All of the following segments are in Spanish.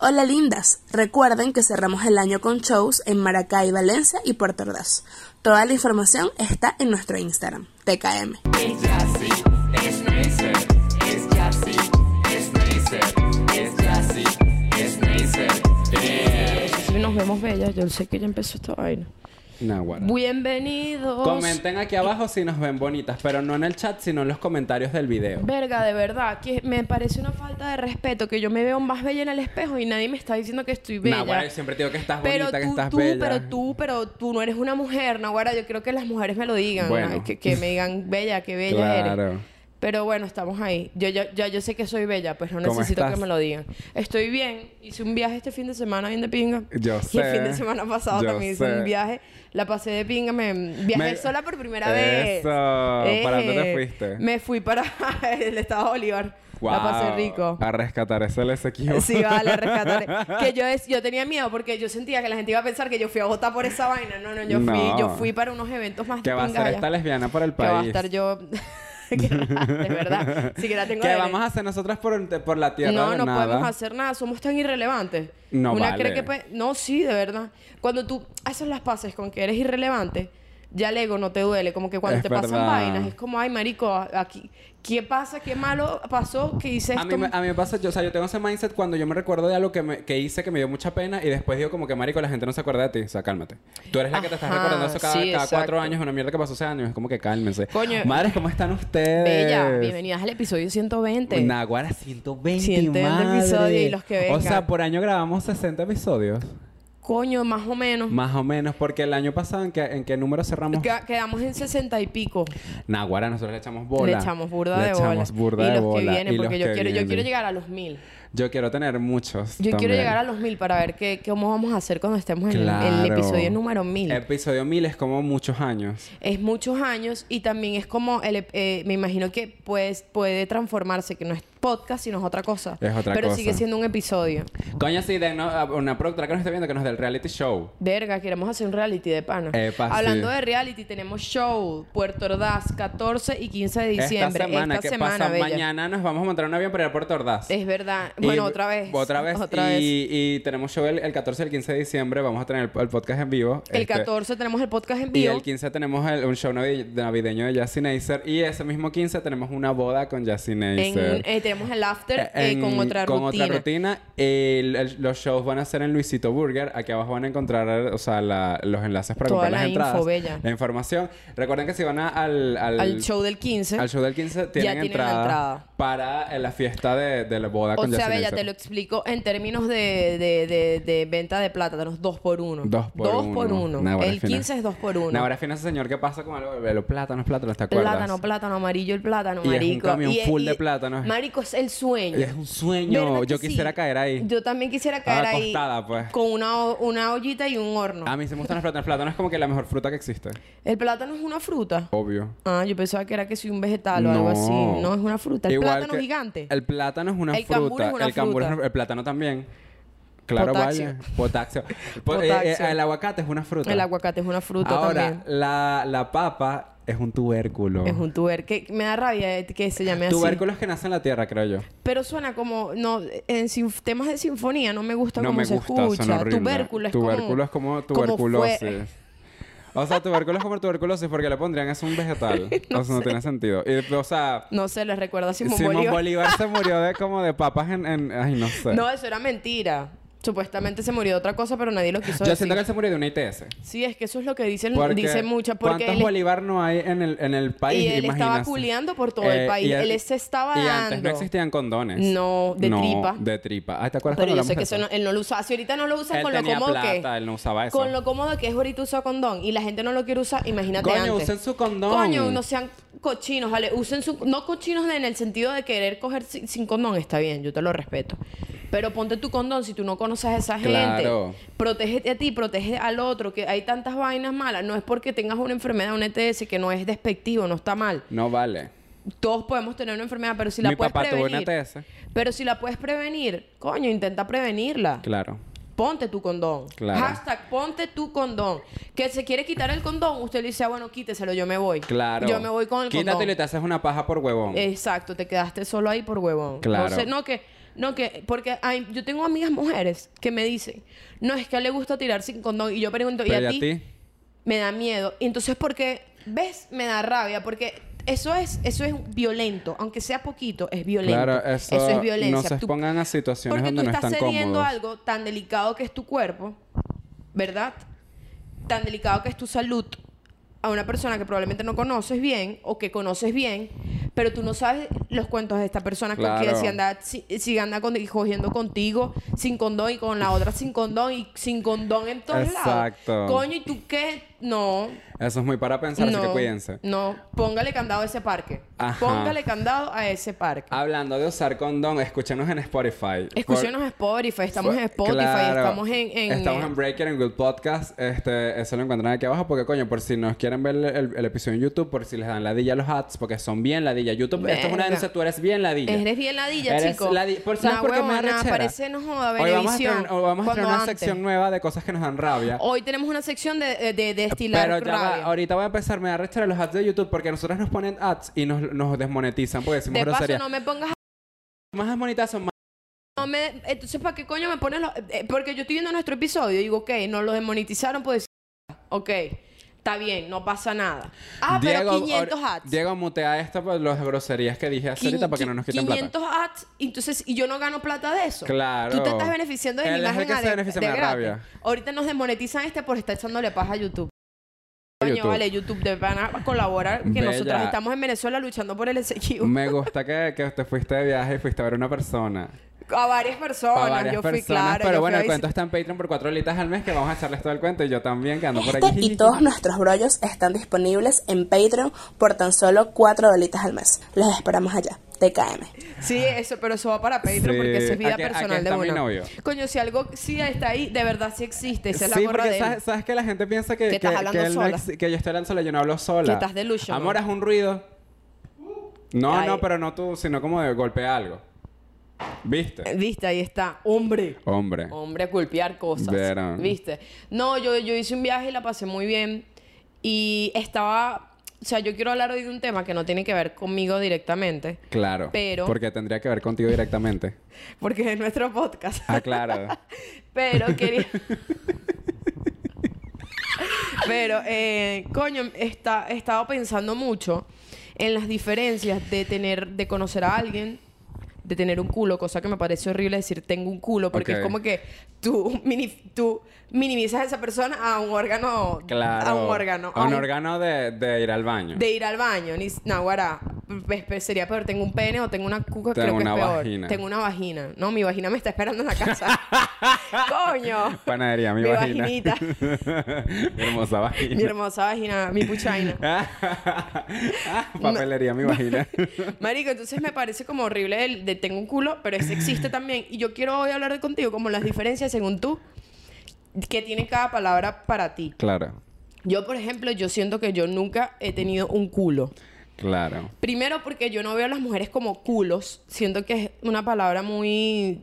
Hola lindas, recuerden que cerramos el año con shows en Maracay, Valencia y Puerto Ordaz. Toda la información está en nuestro Instagram, TKM. Es Jassy, es Neisser, es Jassy, es Neisser, es Jassy, es Neisser. Si nos vemos bellas, yo sé que ya empezó esta vaina. Naguará. Bienvenidos. Comenten aquí abajo si nos ven bonitas, pero no en el chat, sino en los comentarios del video. Verga, de verdad, que me parece una falta de respeto que yo me veo más bella en el espejo y nadie me está diciendo que estoy bella. Naguará, yo siempre te digo que estás pero bonita, tú, que estás tú, bella. pero tú, pero tú no eres una mujer, Naguara. Yo creo que las mujeres me lo digan, Bueno. ¿no? que, que me digan bella, que bella eres. Pero bueno, estamos ahí. Yo, yo, ya yo sé que soy bella, pues no ¿Cómo necesito estás? que me lo digan. Estoy bien. Hice un viaje este fin de semana bien de pinga. Yo Y el sé. fin de semana pasado Yo también hice sé. un viaje. La pasé de pinga. Me viajé Me- sola por primera vez. Eso. ¿Para dónde te Eh, fuiste? Me fui para el estado de Bolívar. La pasé rico. A rescatar ese LSQ. Sí, vale, a rescatar. que yo, es, yo tenía miedo porque yo sentía que la gente iba a pensar que yo fui a votar por esa vaina. No, no, yo fui, No. yo fui para unos eventos más Que va a ser esta lesbiana por el Que va a país. estar yo. que de verdad. Sí, que la tengo ¿Qué de- vamos a hacer nosotras por, por la tierra No, de no nada? podemos hacer nada, somos tan irrelevantes. No Una vale. cree que No, sí, de verdad. Cuando tú haces las paces con que eres irrelevante, ya el ego no te duele. Como que cuando Es te pasan vainas, es como, ay, marico, aquí, ¿qué pasa? ¿Qué malo pasó? ¿Qué hice A esto? mí, me, a mí me pasa, yo, o sea, yo tengo ese mindset cuando yo me recuerdo de algo que, me, que hice que me dio mucha pena y después digo como que, marico, la gente no se acuerda de ti. O sea, cálmate. Tú eres la que te estás recordando eso cada, sí, cada cuatro años, una mierda que pasó hace años. Es como que cálmense. Coño. Madres, ¿cómo están ustedes? Bella, bienvenidas al episodio 120. Naguara, 120, 120 madre. episodios y los que O vengan. sea, por año grabamos 60 episodios. Coño, más o menos. Más o menos, porque el año pasado, ¿en qué, en qué número cerramos? Que- quedamos en 60 y pico. Naguara, nosotros le echamos bola. Le echamos burda Le de bola. echamos burda y de los bola. que vienen, y porque los yo que quiero, yo quiero vienen. llegar a los mil. Yo quiero tener muchos. Yo quiero llegar a los mil para ver qué, cómo vamos a hacer cuando estemos en el- el, episodio número mil. Episodio 1000 es como muchos años. es muchos años y también es como, el, eh, me imagino que pues, puede transformarse, que no es podcast, sino es otra cosa. Es otra Pero cosa. sigue siendo un episodio. Coño, sí, de no- a una productora que nos esté viendo que nos dé el reality show. Verga, queremos hacer un reality de pana. Epa, Hablando sí. de reality, tenemos show Puerto Ordaz, 14 y 15 de diciembre. Esta semana, Esta ¿qué semana, pasa? bella. Mañana nos vamos a montar un avión para ir a Puerto Ordaz. Es verdad. Y- Bueno, otra vez. Otra vez. Otra y, vez. y tenemos show el, el 14 y el 15 de diciembre. Vamos a tener el, el podcast en vivo. El Este, 14 tenemos el podcast en Y vivo. el 15 tenemos el- un show navi- navideño de Jassy Neisser. Y ese mismo 15 tenemos una boda con Jassy En- Neisser. eh, tenemos el after eh, En- con otra con rutina. otra rutina. El- el- los shows van a ser en Luisito Burger. Aquí abajo van a encontrar o sea, la- los enlaces para Toda comprar las la info, entradas. bella. La información. Recuerden que si van a- al, al, Al show del 15. al show del 15 tienen, tienen la entrada, entrada. para eh, la fiesta de, de la boda O con sea, Jassy Bella, te lo explico en términos de, de, de, venta de plátanos, dos por uno. Dos por dos uno. por uno. Nah, el fina. 15 es dos por uno. Ahora fíjense, señor, ¿qué pasa con el- los plátanos, plátanos? ¿Te acuerdas? Plátano, plátano, amarillo el plátano, Y es un marico. camión full de plátanos. Marico, es el sueño. Es un sueño. ¿Verdad que Yo sí? quisiera caer ahí. Yo también quisiera caer ahí. Acostada, pues. Con una, una ollita y un horno. A mí sí me gustan los plátanos. El plátano es como que la mejor fruta que existe. ¿El plátano es una fruta? Obvio. Ah, yo pensaba que era que soy un vegetal o algo así. No, es una fruta. El Igual plátano gigante. El plátano es una El fruta. cambur es una el cambur es fruta. una- El plátano también. Claro, Potasio. vaya. Potasio. Po- eh, eh, el aguacate es una fruta. El aguacate es una fruta Ahora, también. La, la papa es un tubérculo. Es un tuber. Que me da rabia que se llame así. Tubérculos que nacen en la tierra, creo yo. Pero suena como... No, en temas de sinfonía no me gusta No cómo me se gusta, escucha. suena. Tubérculo es Tubérculo es como tuberculosis. fue- O sea, tubérculo es como tuberculosis porque le pondrían es un vegetal. No o sea, no sé. tiene sentido. Y, o sea, No sé, les recuerda a Simón, Simón Bolívar. Bolívar. se murió de como de papas en, en- ay, no sé. No, eso era mentira. Supuestamente se murió de otra cosa, pero nadie lo quiso Yo decir. siento que él se murió de una ITS. Sí, es que eso es lo que dicen, Porque dicen mucho. Porque ¿Cuántos él, Bolívar no hay en el, en el país? y él estaba culeando por todo el Eh, país. y él, se estaba Y dando. antes no existían condones. No, de tripa. de tripa. Ay, ¿te acuerdas Pero cuando yo sé que hablamos eso de no- él no lo usaba. Si ahorita no lo usa Él con lo tenía cómodo que es. él no usaba eso. Con lo cómodo que es ahorita usar condón y la gente no lo quiere usar, imagínate Coño, antes. usen su condón. Coño, no sean cochinos, ¿vale? Usen su... No cochinos en el sentido de querer coger sin condón, está bien, yo te lo respeto. Pero ponte tu condón si tú no conoces a esa gente. Claro. Protégete a ti, protege al otro, que hay tantas vainas malas. No es porque tengas una enfermedad, una ETS, que no es despectivo, no está mal. No vale. Todos podemos tener una enfermedad, pero si la Mi puedes papá tuvo prevenir... una ETS. Pero si la puedes prevenir, coño, intenta prevenirla. Claro. Ponte tu condón. Claro. Hashtag ponte tu condón. Que se quiere quitar el condón, usted le dice, ah, bueno, quíteselo, yo me voy. Claro. Yo me voy con el Quítatelo condón. y te haces una paja por huevón. Exacto, te quedaste solo ahí por huevón. Claro. No sé, no que No, que, porque hay, yo tengo amigas mujeres que me dicen, no, es que a él le gusta tirar sin condón. Y yo pregunto, ¿y a ti? Me da miedo. Y entonces, porque, ¿ves? Me da rabia, porque eso es, eso es violento. Aunque sea poquito, es violento. Claro, eso, es violencia. no se Tú- expongan a situaciones porque donde tú no estás están cediendo cómodos. algo tan delicado que es tu cuerpo, ¿verdad? Tan delicado que es tu salud a una persona que probablemente no conoces bien o que conoces bien, pero tú no sabes los cuentos de esta persona con que si anda, si, si anda con- cogiendo contigo sin condón y con la otra sin condón y sin condón en todos Exacto. lados. Coño, ¿y tú qué? No. Eso es muy para pensar, así que No, cuídense. no, póngale candado a ese parque. Ajá. Póngale candado a ese parque. Hablando de usar condón, escúchenos en Spotify. Escúchenos Por- en Spotify, estamos en Spotify, claro. estamos en, en- Estamos en Breaker, en Good Podcast. Este, eso lo encuentran aquí abajo. Porque, coño, por si nos quieren ver el, el- el episodio en YouTube, por si les dan ladilla a los ads, porque son bien ladilla. YouTube, esto es una denuncia, tú eres bien ladilla. Eres bien ladilla, Eres chico. ladi- ¿Por, ¿Sabes Nah, por qué me da parece, no joda, Hoy vamos a tener, vamos a tener una antes. sección nueva de cosas que nos dan rabia. Hoy tenemos una sección de, de, de destilar Pero ya va, ahorita voy a empezar, me da rechera los ads de YouTube porque nosotros nos ponen ads y nos, nos desmonetizan porque decimos de paso, grosería. no me pongas... Más desmonetizan, más... No me, entonces, ¿para qué coño me pones los...? eh, porque yo estoy viendo nuestro episodio y digo, ok, nos lo desmonetizaron, pues... Ok, está bien, no pasa nada. Ah, pero 500 ahora- ads. Diego, mutea esto por las groserías que dije hace ahorita para que no nos quiten 500 ads, entonces, y yo no gano plata de eso. Claro. Tú te estás beneficiando de Él mi es el imagen que se de- beneficia, de gratis. rabia. Ahorita nos desmonetizan este por estar echándole paja a YouTube. Coño, vale, YouTube, de van a colaborar que Bella. nosotros estamos en Venezuela luchando por el plata. Me gusta que, que te fuiste de viaje y fuiste a ver a una persona. A varias personas, a varias yo fui personas. claro. pero bueno, el cuento está en Patreon por cuatro litas al mes que vamos a echarles todo el cuento y yo también que ando por Este aquí. y todos nuestros brollos están disponibles en Patreon por tan solo 4 dolitas al mes. Los esperamos allá. TKM. Sí, eso, pero eso va para Patreon Sí. porque eso es vida Aquí- aquí personal de mi uno. novio. Coño, si algo sí está ahí, de verdad sí existe. Esa es la gorra porque de él. sabes, sabes que la gente piensa que, Que estás hablando él no sola. que yo estoy hablando sola, yo no hablo sola. Que estás delusional. Amor, haz un ruido. No, Ay. no, pero no tú, sino como de golpea algo. ¿Viste? Viste, ahí está. Hombre. Hombre. Hombre, a golpear cosas. Verán. ¿Viste? No, yo, yo hice un viaje y la pasé muy bien. Y estaba. O sea, yo quiero hablar hoy de un tema que no tiene que ver conmigo directamente. Claro. Pero- Porque tendría que ver contigo directamente. Porque es nuestro podcast. Ah, claro. Pero quería. Pero, eh, coño, está, he estado pensando mucho en las diferencias de tener, de conocer a alguien, de tener un culo, cosa que me parece horrible decir tengo un culo, porque es como que tú, mini- tú minimizas a esa persona a un órgano. Claro. A un órgano. A un órgano de, de ir al baño. De ir al baño. Ni, naguará. Pues, pues, sería peor. Tengo un pene o tengo una cuca. Tengo creo que una es peor. vagina. Tengo una vagina. No, mi vagina me está esperando en la casa. ¡Coño! Panadería, mi, Mi vagina. vaginita. mi hermosa vagina. Mi hermosa vagina, mi puchaina. Ah, Papelería, mi vagina. Marico, entonces me parece como horrible el de tengo un culo, pero ese existe también. Y yo quiero hoy hablar de contigo como las diferencias según tú que tiene cada palabra para ti. claro. Yo, por ejemplo, yo siento que yo nunca he tenido un culo. Claro. Primero porque yo no veo a las mujeres como culos. Siento que es una palabra muy...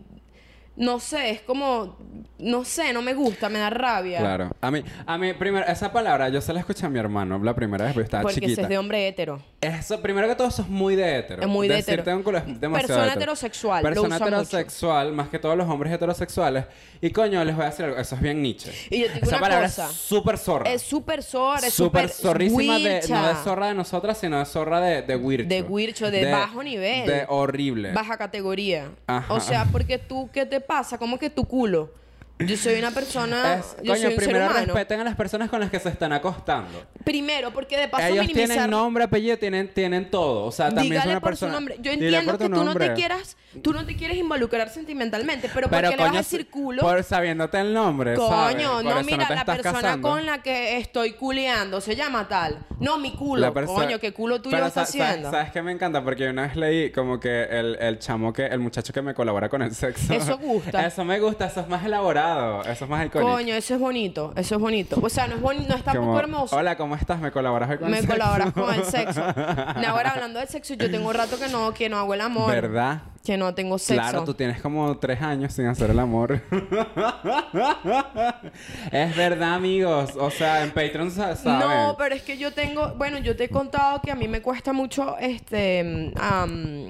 No sé, es como... No sé, no me gusta, me da rabia. Claro. A mí, a mí, primero, esa palabra yo se la escuché a mi hermano la primera vez, porque estaba Porque chiquita. es de hombre hétero. Eso, primero que todo, eso es muy de hetero. Es muy de Decirte hetero. un culo es demasiado Persona hetero. heterosexual, lo Persona mucho. heterosexual, más que todos los hombres heterosexuales. Y coño, les voy a decir algo, eso es bien Nietzsche. Y yo te digo Esa una palabra cosa. es súper zorra. Es súper zorra, es Súper súper zorrísima de, huicha. no de zorra de nosotras, sino de zorra de, de huircho. De huircho, de bajo nivel. De horrible. Baja categoría. Ajá. O sea, porque tú, ¿qué te pasa? ¿Cómo que tu culo? Yo soy una persona... Es- yo coño, soy un ser primero humano. respeten a las personas con las que se están acostando. Primero, porque de paso Ellos minimizar... tienen nombre, apellido, tienen, tienen todo. O sea, también es Dígale una por persona. su nombre. Yo entiendo por que tu tú no te quieras... Tú no te quieres involucrar sentimentalmente, pero, ¿por Pero qué le vas a decir culo? Por sabiéndote el nombre. Coño, no, mira, la persona casando. con la que estoy culeando se llama tal. No, mi culo. Coño, ¿qué culo tuyo Pero está haciendo? ¿Sabes qué me encanta? Porque una vez leí como que el, el chamo que... El muchacho que me colabora con el sexo. Eso gusta. eso me gusta. Eso es más elaborado. Eso es más icónico. Coño, eso es bonito, eso es bonito. O sea, no es bonito, no es tampoco Como, hermoso. Hola, ¿cómo estás? ¿Me colaboras con me el sexo? colaboras con el sexo. No, ahora hablando del sexo, yo tengo un rato que no, que no hago el amor. ¿Verdad? Que no tengo sexo. Claro, tú tienes como tres años sin hacer el amor. es verdad, amigos. O sea, en Patreon sa- saben. No, pero es que yo tengo, bueno, yo te he contado que a mí me cuesta mucho este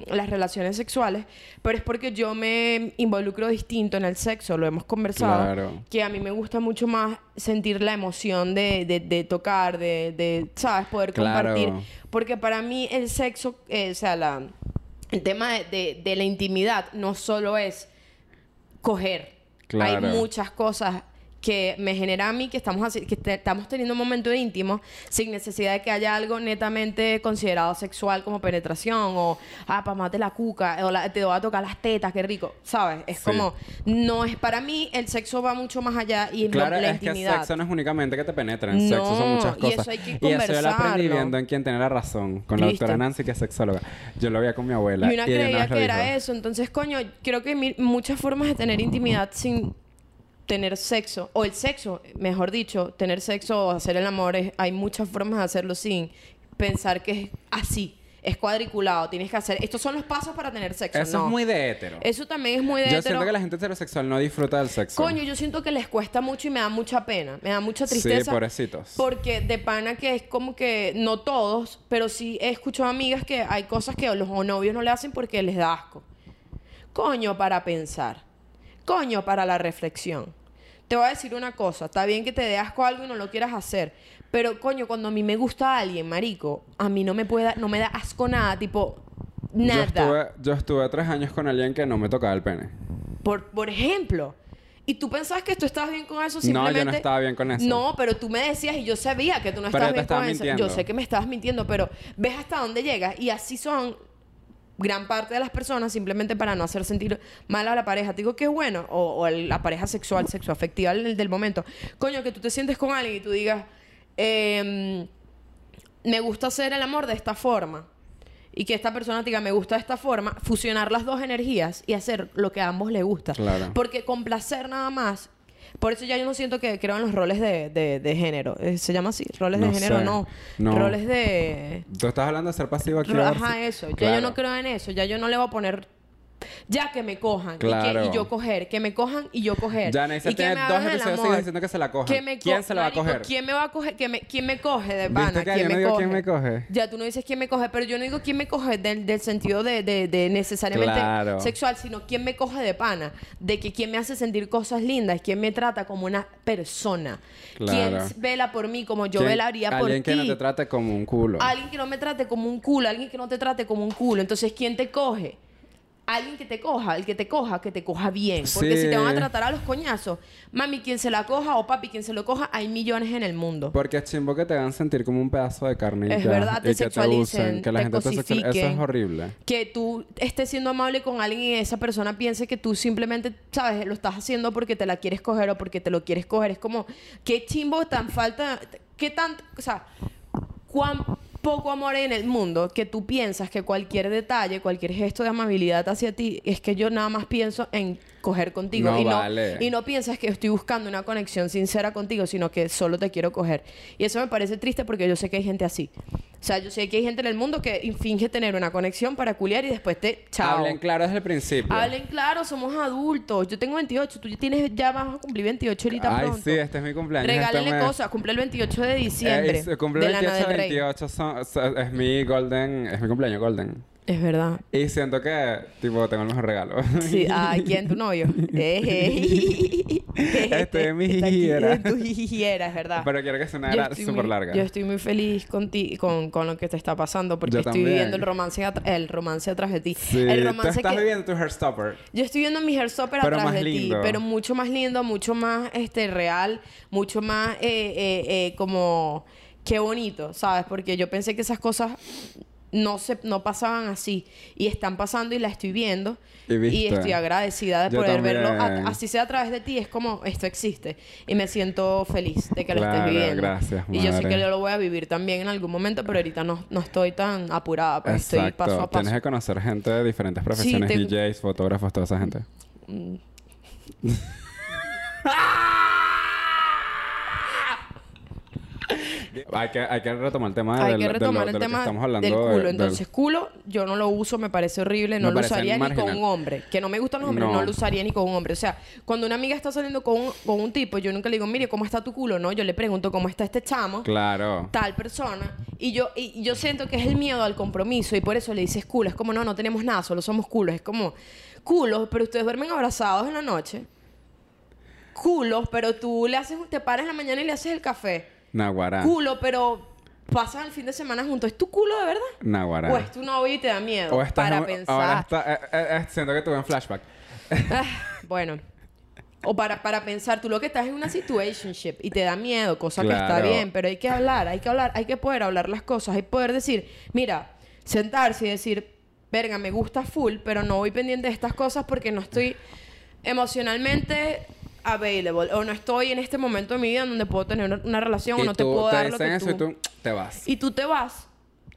las relaciones sexuales, pero es porque yo me involucro distinto en el sexo, lo hemos conversado, Claro. que a mí me gusta mucho más sentir la emoción de, de- de tocar, de, de, ¿sabes? Poder Claro. compartir, porque para mí el sexo, eh, o sea, la, el tema de, de- de la intimidad no solo es coger. Claro. Hay muchas cosas que me generan a mí que estamos así, que te- estamos teniendo un momento íntimo sin necesidad de que haya algo netamente considerado sexual como penetración o ah pamate la cuca o la- te voy a tocar las tetas qué rico sabes es Sí. como no es para mí el sexo va mucho más allá y Claro, la, la es que intimidad sexo no es únicamente que te penetren. No, sexo son muchas y cosas. eso hay que y eso yo lo aprendí conversarlo. viendo en quien tiene la razón. Con la Listo. doctora Nancy, que es sexóloga. Yo lo veía con mi abuela. Y una ella creía que era eso. Entonces, coño, creo que hay muchas formas de tener intimidad sin tener sexo. O el sexo, mejor dicho, tener sexo o hacer el amor. es- hay muchas formas de hacerlo sin pensar que es así. Es cuadriculado. Tienes que hacer... Estos son los pasos para tener sexo. Eso no. es muy de hétero. Eso también es muy de Yo hetero. siento que la gente heterosexual no disfruta del sexo. Coño, yo siento que les cuesta mucho y me da mucha pena. Me da mucha Sí, tristeza. pobrecitos. Porque de pana que es como que, no todos, pero sí he escuchado amigas que hay cosas que los novios no le hacen porque les da asco. Coño, para pensar. Coño, para la reflexión. Te voy a decir una cosa. Está bien que te dé asco algo y no lo quieras hacer. Pero, coño, cuando a mí me gusta alguien, marico, a mí no me puede dar- no me da asco nada, tipo, Yo nada. estuve, yo estuve tres años con alguien que no me tocaba el pene. Por, por ejemplo. Y tú pensabas que tú estabas bien con eso No, simplemente... yo no estaba bien con eso. No, pero tú me decías y yo sabía que tú no Pero estabas bien con eso. Yo sé que me estabas mintiendo, pero ves hasta dónde llegas. Y así son gran parte de las personas simplemente para no hacer sentir mal a la pareja. Te digo que es bueno. O, la pareja sexual, sexoafectiva del, del momento. Coño, que tú te sientes con alguien y tú digas... em, me gusta hacer el amor de esta forma. Y que esta persona te diga, me gusta de esta forma, fusionar las dos energías y hacer lo que a ambos les gusta. Claro. Porque con placer nada más. Por eso ya yo no siento que creo en los roles de, de- de género. Eh, ¿Se llama así? ¿Roles No de género? No. No. Roles de... Tú estás hablando de ser pasivo aquí. Ajá, eso. Ya yo no creo en eso. Ya yo no le voy a poner... Ya que me cojan. y que- Y, Claro. yo coger. Que me cojan y yo coger. Ya tiene me dos episodios amor. diciendo que se la me ¿Quién se la va a coger? ¿Quién me va a coger? ¿Quién me, quién me coge de ¿Viste pana? ¿Quién yo no me digo coge? quién me coge? Ya tú no dices quién me coge, pero yo no digo quién me coge del, del sentido de, de- de necesariamente Claro. sexual, sino quién me coge de pana. De que quién me hace sentir cosas lindas, quién me trata como una persona. Claro. Quién vela por mí como yo ¿Quién- velaría por Alguien ti. que no te trate como un culo. Alguien que no me trate como un culo, alguien que no te trate como un culo. Entonces, ¿quién te coge? Alguien que te coja, el que te coja, que te coja bien. Porque Sí. si te van a tratar a los coñazos, mami, quien se la coja o papi, quien se lo coja, hay millones en el mundo. Porque es chimbo que te hagan sentir como un pedazo de carne. Es verdad, te y que sexualicen, usen, que la te gente te sexualice. Eso cosifiquen. es horrible. que tú estés siendo amable con alguien y esa persona piense que tú simplemente, ¿sabes? Lo estás haciendo porque te la quieres coger o porque te lo quieres coger. Es como, qué chimbo tan falta, qué tan, o sea, cuán poco amor hay en el mundo que tú piensas que cualquier detalle, cualquier gesto de amabilidad hacia ti, es que yo nada más pienso en coger contigo. No y, no, vale. y no piensas que estoy buscando una conexión sincera contigo, sino que solo te quiero coger. Y eso me parece triste porque yo sé que hay gente así. O sea, yo sé que hay gente en el mundo que finge tener una conexión para culiar y después te... Chao. Hablen claro desde el principio. Hablen claro, somos adultos. Yo tengo 28, tú ya tienes ya vas a cumplir 28 ahorita Ay, pronto. sí, este es mi cumpleaños. Regálenle este mes. cosas, cumple el 28 de diciembre. Eh, se cumple el Lana 28, del Rey. 28 son- son- es mi golden, es mi cumpleaños golden. Es verdad. Y siento que, tipo, tengo el mejor regalo. Sí, ay, ¿quién? ¿Tu novio? Eh. Estoy en mi jijiera. en tu jijiera, es verdad. Pero quiero que sea una era súper larga. Yo estoy muy feliz conti- con, con lo que te está pasando porque Yo estoy también. viviendo el romance, el romance atrás de ti. Sí, el tú romance estás que... viviendo tu Heartstopper. Yo estoy viendo mi Heartstopper Pero atrás más de lindo. ti, pero mucho más lindo, mucho más este real, mucho más eh, eh, eh, como qué bonito, ¿sabes? Porque yo pensé que esas cosas no se no pasaban así y están pasando y la estoy viendo Y viste. estoy agradecida de Yo poder verlo también. a- así sea a través de ti es como esto existe y me siento feliz de que lo Claro, estés viviendo gracias, y yo sé madre. que yo lo voy a vivir también en algún momento pero ahorita no, no estoy tan apurada pues estoy paso a paso Tienes que conocer gente de diferentes profesiones, tengo- DJs, fotógrafos, toda esa gente. hay que, hay que retomar el tema Hay de, que de lo- retomar de el que tema estamos hablando del de- culo. Entonces, culo, yo no lo uso, me parece horrible. No lo usaría ni con un hombre. Que no me gustan los hombres, no. No. lo usaría ni con un hombre. O sea, cuando una amiga está saliendo con un, con un tipo, yo nunca le digo, mire, ¿cómo está tu culo? No, yo le pregunto, ¿cómo está este chamo? Claro. tal persona y yo y yo siento que es el miedo al compromiso y por eso le dices culo es como no no tenemos nada solo somos culos es como culos pero ustedes duermen abrazados en la noche culos pero tú le haces te paras en la mañana y le haces el café Naguará. culo pero pasan el fin de semana juntos es tu culo de verdad Naguará. o es tu novio y te da miedo O estás para en- pensar Ahora está, eh, eh, eh, siento que tuve un flashback. Ah, bueno. O para, para pensar, tú lo que estás en una situationship y te da miedo, cosa que está Claro. bien, pero hay que hablar, hay que hablar, hay que poder hablar las cosas, hay que poder decir, mira, sentarse y decir, verga, me gusta full, pero no voy pendiente de estas cosas porque no estoy emocionalmente available o no estoy en este momento de mi vida en donde puedo tener una, una relación o y no te tú puedo te dar lo que eso tú... y tú te vas. Y tú te vas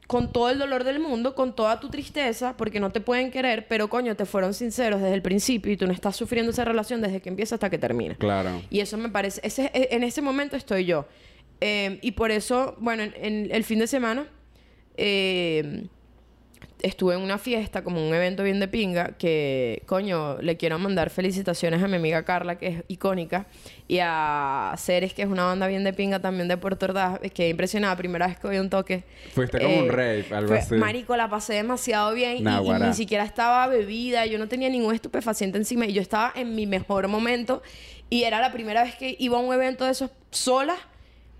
con todo el dolor del mundo, con toda tu tristeza, porque no te pueden querer, pero coño, te fueron sinceros desde el principio y tú no estás sufriendo esa relación desde que empieza hasta que termina. Claro. Y eso me parece, ese, e- en ese momento estoy yo. Eh, y por eso, bueno, en, en el fin de semana eh, estuve en una fiesta, como un evento bien de pinga, que, coño, le quiero mandar felicitaciones a mi amiga Carla, que es icónica, y a Ceres, que es una banda bien de pinga también de Puerto Ordaz, que impresionada, primera vez que a un toque. Eh, Fuiste como un rave, algo fue- así. Marico, la pasé demasiado bien y- y, Naguará. ni siquiera estaba bebida, yo no tenía ningún estupefaciente encima y yo estaba en mi mejor momento y era la primera vez que iba a un evento de esos sola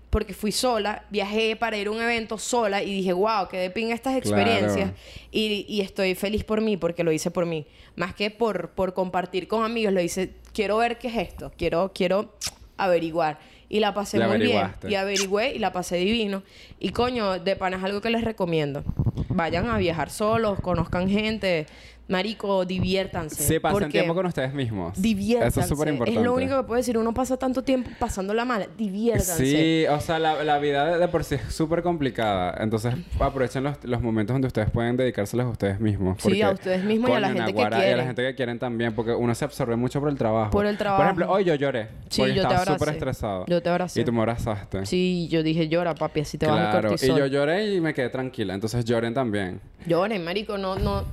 porque fui sola, viajé para ir a un evento sola y dije, wow, qué de pinga estas experiencias. Y, y estoy feliz por mí, porque lo hice por mí. Más que por, por compartir con amigos, lo hice, quiero ver qué es esto, quiero, quiero averiguar. Y la pasé muy bien. Y averigüé y la pasé divino. Y coño, de pana es algo que les recomiendo. Vayan a viajar solos, conozcan gente. Marico, diviértanse. Sí, pasen tiempo con ustedes mismos. Diviértanse. Eso es súper importante. Es lo único que puedo decir. Uno pasa tanto tiempo pasándola mal. Diviértanse. Sí, o sea, la, la vida de, de por sí es súper complicada. Entonces, aprovechen los, los momentos donde ustedes pueden dedicárselos a ustedes mismos. Sí, a ustedes mismos y a la gente que naguará, Y a la quieren. gente que quieren también, porque uno se absorbe mucho por el trabajo. Por el Por trabajo. ejemplo, hoy yo lloré. Sí, porque yo estaba súper estresado. Yo te abracé. Y tú me abrazaste. Sí, yo dije, llora, papi, así te vas a Claro, y cortisol. yo lloré y me quedé tranquila. Entonces lloren también. Lloren, marico, no, no...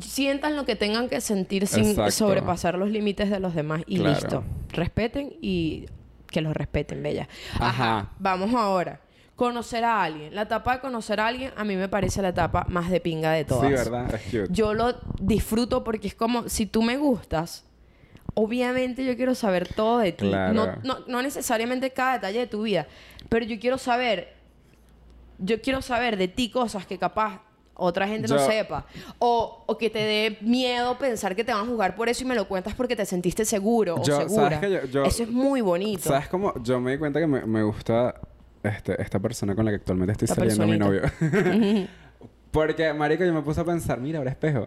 Sientan lo que tengan que sentir sin Exacto. sobrepasar los límites de los demás. Y Claro. listo. Respeten y que los respeten, bella. Ajá. Vamos ahora. Conocer a alguien. La etapa de conocer a alguien a mí me parece la etapa más de pinga de todas. Sí, ¿verdad? Es cute. Yo lo disfruto porque es como, si tú me gustas, obviamente yo quiero saber todo de ti. Claro. No, no, no necesariamente cada detalle de tu vida, pero yo quiero saber, yo quiero saber de ti cosas que capaz otra gente no sepa. O, o que te dé miedo pensar que te van a juzgar por eso y me lo cuentas porque te sentiste seguro o Yo- segura. ¿sabes que yo- yo- eso es muy bonito. ¿Sabes cómo? Yo me di cuenta que me, me gusta este, esta persona con la que actualmente estoy La saliendo, mi novio. personita. Porque, marico, yo me puse a pensar, mira, ahora espejo.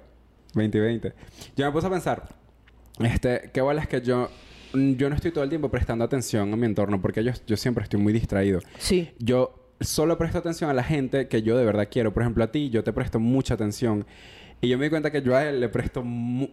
2020. Yo me puse a pensar, este, qué bolas que yo... Yo no estoy todo el tiempo prestando atención a mi entorno porque yo, yo siempre estoy muy distraído. Sí. Yo solo presto atención a la gente que yo de verdad quiero. Por ejemplo, a ti, yo te presto mucha atención. Y yo me di cuenta que yo a él le presto,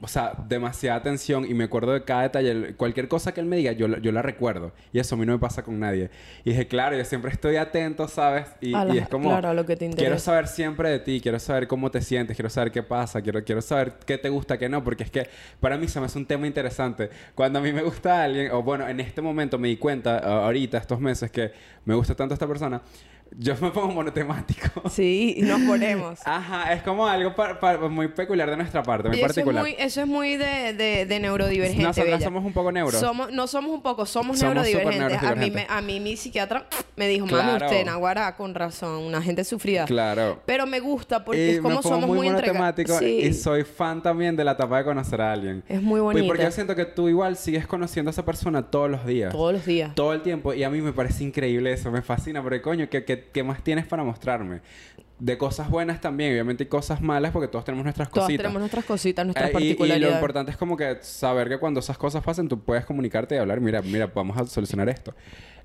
o sea, demasiada atención y me acuerdo de cada detalle. Cualquier cosa que él me diga, yo, yo la recuerdo. Y eso a mí no me pasa con nadie. Y dije, claro, yo siempre estoy atento, ¿sabes? Y, la- y es como, claro, lo que te quiero interesa. saber siempre de ti, quiero saber cómo te sientes, quiero saber qué pasa, quiero, quiero saber qué te gusta, qué no, porque es que para mí se me hace un tema interesante. Cuando a mí me gusta alguien, o bueno, en este momento me di cuenta, ahorita, estos meses, que me gusta tanto esta persona, yo me pongo monotemático. Sí, nos ponemos. Ajá, es como algo pa- pa- muy peculiar de nuestra parte, muy eso es particular. muy, eso es muy de, de, de neurodivergente. Nosotras bella. somos un poco neuros. Somos, no somos un poco, somos, Somos neurodivergentes. A mí, me, a mí mi psiquiatra me dijo, mami, Claro. usted, Naguará, con razón, una gente sufrida. Claro. Pero me gusta porque y es como me pongo somos muy, muy, monotemático Sí. y soy fan también de la etapa de conocer a alguien. Es muy Pues, Porque yo siento que tú igual sigues conociendo a esa persona todos los días. Todos los días. todo el tiempo y a mí me parece increíble eso, me fascina, porque coño, ¿qué, qué, qué más tienes para mostrarme? De cosas buenas también, obviamente y cosas malas porque todos tenemos nuestras cositas. tenemos nuestras cositas, nuestras Eh, y- y, lo particularidades. importante es como que saber que cuando esas cosas pasen tú puedes comunicarte y hablar, mira, mira, vamos a solucionar esto.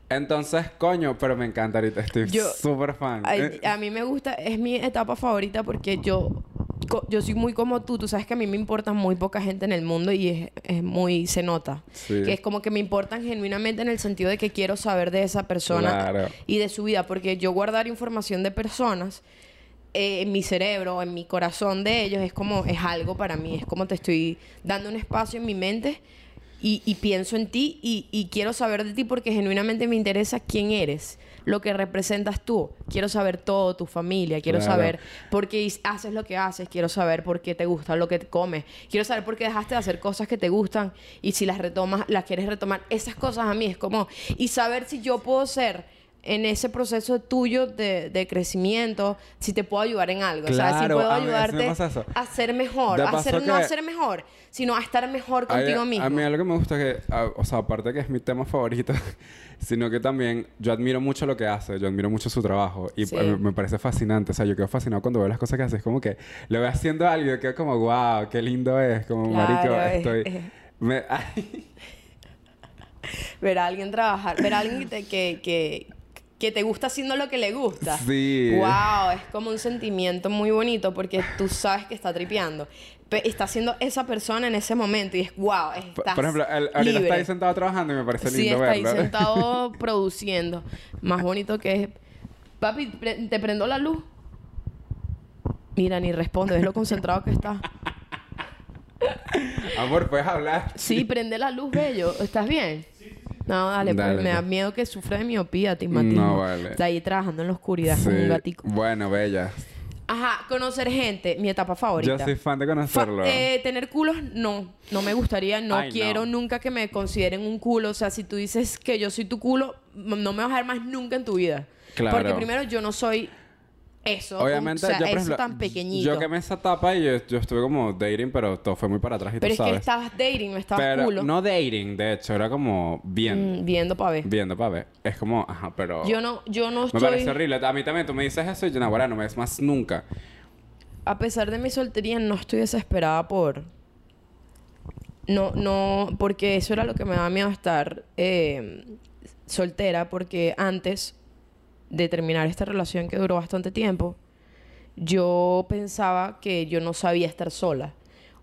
Entonces, coño, pero me encanta ahorita, estoy súper fan. Eh, a mí me gusta, es mi etapa favorita porque yo co- yo soy muy como tú. Tú sabes que a mí me importa muy poca gente en el mundo y es, es muy... Se nota. Sí. Que es como que me importan genuinamente en el sentido de que quiero saber de esa persona Claro. y de su vida. Porque yo guardar información de personas eh, en mi cerebro, en mi corazón de ellos, es como... Es algo para mí. Es como te estoy dando un espacio en mi mente y, y pienso en ti y, y quiero saber de ti porque genuinamente me interesa quién eres, lo que representas tú. Quiero saber todo, tu familia, quiero Claro. saber por qué haces lo que haces, quiero saber por qué te gusta lo que comes, quiero saber por qué dejaste de hacer cosas que te gustan y si las retomas, las quieres retomar. Esas cosas a mí es como, y saber si yo puedo ser en ese proceso tuyo de, de crecimiento, si te puedo ayudar en algo. o sea, si Claro, puedo a mí- sí me ayudarte a ser mejor, De a ser, no a ser mejor, sino a estar mejor contigo mismo. A mí algo que me gusta que, a- o sea, aparte que es mi tema favorito, sino que también yo admiro mucho lo que hace, yo admiro mucho su trabajo y Sí. me parece fascinante, o sea, yo quedo fascinado cuando veo las cosas que hace, es como que le voy haciendo algo y yo quedo como, wow, qué lindo es, como Claro, marico, es- estoy... es- me- ay, ver a alguien trabajar, ver a alguien que que, que, que te gusta haciendo lo que le gusta. Sí. Wow, es como un sentimiento muy bonito porque tú sabes que está tripeando. Pe- Está siendo esa persona en ese momento y es wow, estás por ejemplo, ahorita libre. está ahí sentado trabajando y me parece Sí, lindo está ahí verlo. sentado produciendo. Más bonito que es. Papi, ¿te prendo la luz? Mira, ni responde, ves lo concentrado que está. Amor, puedes hablar. Sí, prende la luz, bello. ¿Estás bien? No, dale, pues, me da pues. miedo que sufra de miopía, astigmatismo. No, vale. Está ahí trabajando en la oscuridad Sí. un gatico. Bueno, bella. Ajá, conocer gente, mi etapa favorita. Yo soy fan de Fa- conocerlo. eh, tener culos, no. No me gustaría, no Ay, no. quiero nunca que me consideren un culo. O sea, si tú dices que yo soy tu culo, no me vas a ver más nunca en tu vida. Claro. Porque primero yo no soy eso. Obviamente, o sea, yo, eso ejemplo, tan pequeñito. Yo quemé esa etapa y yo, yo estuve como dating, pero todo fue muy para atrás y Pero tú es que estabas dating, no estabas pero culo. no dating, de hecho, era como bien, Mm, viendo para ver. viendo para ver. Es como, ajá, pero Yo no, yo no me estoy... parece horrible. A mí también tú me dices eso y yo, no, ahora no me ves más nunca. a pesar de mi soltería, no estoy desesperada por. No, no, porque eso era lo que me daba miedo estar eh, soltera, porque antes de terminar esta relación que duró bastante tiempo, yo pensaba que yo no sabía estar sola,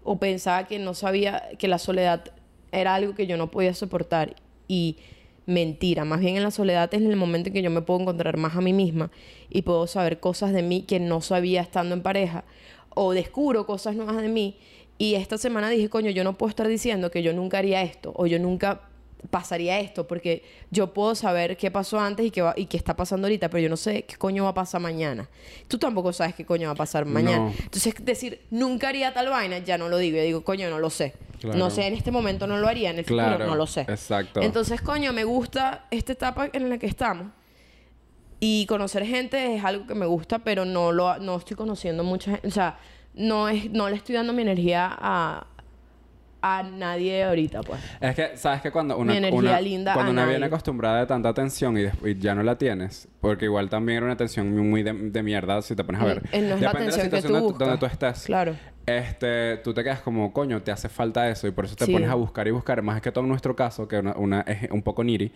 o pensaba que no sabía que la soledad era algo que yo no podía soportar. Y mentira, más bien en la soledad es en el momento en que yo me puedo encontrar más a mí misma y puedo saber cosas de mí que no sabía estando en pareja, o descubro cosas nuevas de mí. Y esta semana dije, coño, yo no puedo estar diciendo que yo nunca haría esto, o yo nunca pasaría esto, porque yo puedo saber qué pasó antes y qué, va- y qué está pasando ahorita, pero yo no sé qué coño va a pasar mañana. Tú tampoco sabes qué coño va a pasar mañana. No. Entonces, decir, nunca haría tal vaina, ya no lo digo. Yo digo, coño, no lo sé. Claro. No sé, en este momento no lo haría, en el Claro, futuro no lo sé. exacto. Entonces, coño, me gusta esta etapa en la que estamos. Y conocer gente es algo que me gusta, pero no lo no estoy conociendo mucha gente. O sea, no, es, no le estoy dando mi energía a, a nadie ahorita, pues. Es que, ¿sabes que Cuando una, Mi energía una- linda cuando una viene acostumbrada de tanta atención y, después ya no la tienes, porque igual también era una atención muy, de, de mierda, si te pones a ver. Mm, no es la Depende de atención que situación tú donde- buscas. donde tú estés. Claro. Este, tú te quedas como, coño, te hace falta eso y por eso te Sí. pones a buscar y buscar. Más que todo en nuestro caso, que una, una es un poco niri.